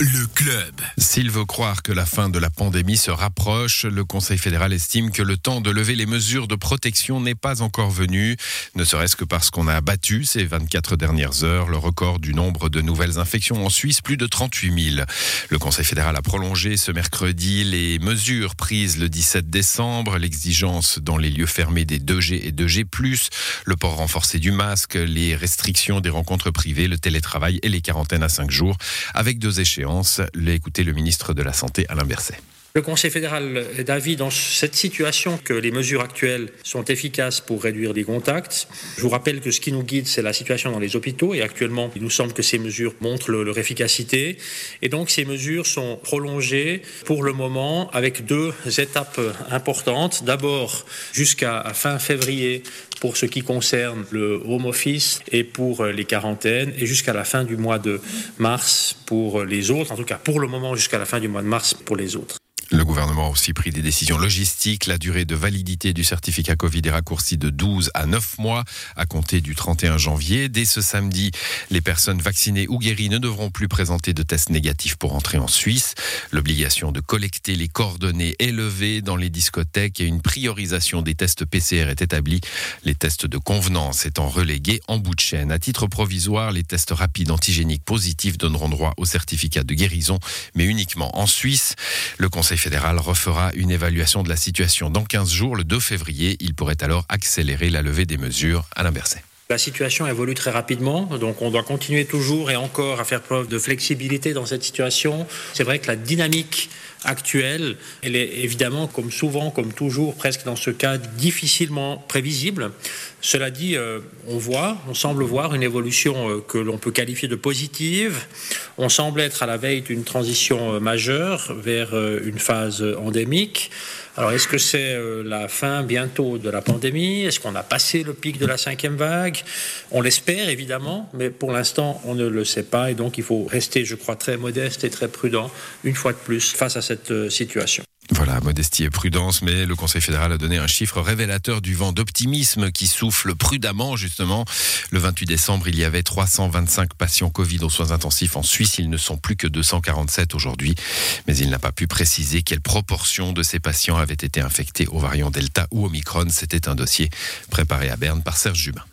Le club. S'il veut croire que la fin de la pandémie se rapproche, le Conseil fédéral estime que le temps de lever les mesures de protection n'est pas encore venu, ne serait-ce que parce qu'on a battu ces 24 dernières heures le record du nombre de nouvelles infections en Suisse, plus de 38 000. Le Conseil fédéral a prolongé ce mercredi les mesures prises le 17 décembre, l'exigence dans les lieux fermés des 2G et 2G+, le port renforcé du masque, les restrictions des rencontres privées, le télétravail et les quarantaines à 5 jours avec deux échéances. L'écoutez le ministre de la Santé, Alain Berset. Le Conseil fédéral est d'avis dans cette situation que les mesures actuelles sont efficaces pour réduire les contacts. Je vous rappelle que ce qui nous guide, c'est la situation dans les hôpitaux et actuellement, il nous semble que ces mesures montrent leur efficacité. Et donc, ces mesures sont prolongées pour le moment avec deux étapes importantes. D'abord, jusqu'à fin février pour ce qui concerne le home office et pour les quarantaines et jusqu'à la fin du mois de mars pour les autres, en tout cas pour le moment jusqu'à la fin du mois de mars pour les autres. Le gouvernement a aussi pris des décisions logistiques. La durée de validité du certificat Covid est raccourcie de 12 à 9 mois à compter du 31 janvier. Dès ce samedi, les personnes vaccinées ou guéries ne devront plus présenter de tests négatifs pour entrer en Suisse. L'obligation de collecter les coordonnées est levée dans les discothèques et une priorisation des tests PCR est établie. Les tests de convenance étant relégués en bout de chaîne. À titre provisoire, les tests rapides antigéniques positifs donneront droit au certificat de guérison, mais uniquement en Suisse. Le Conseil fédéral refera une évaluation de la situation dans 15 jours, le 2 février. Il pourrait alors accélérer la levée des mesures. à Berset. La situation évolue très rapidement, donc on doit continuer toujours et encore à faire preuve de flexibilité dans cette situation. C'est vrai que la dynamique actuelle, elle est évidemment, comme souvent, comme toujours, presque dans ce cas, difficilement prévisible. Cela dit, euh, on voit, on semble voir une évolution euh, que l'on peut qualifier de positive. On semble être à la veille d'une transition euh, majeure vers une phase endémique. Alors, est-ce que c'est la fin bientôt de la pandémie? Est-ce qu'on a passé le pic de la cinquième vague? On l'espère évidemment, mais pour l'instant, on ne le sait pas. Et donc, il faut rester, je crois, très modeste et très prudent, une fois de plus, face à cette situation. Modestie et prudence, mais le Conseil fédéral a donné un chiffre révélateur du vent d'optimisme qui souffle prudemment, justement. Le 28 décembre, il y avait 325 patients Covid aux soins intensifs en Suisse. Ils ne sont plus que 247 aujourd'hui, mais il n'a pas pu préciser quelle proportion de ces patients avaient été infectés au variant Delta ou Omicron. C'était un dossier préparé à Berne par Serge Jubin.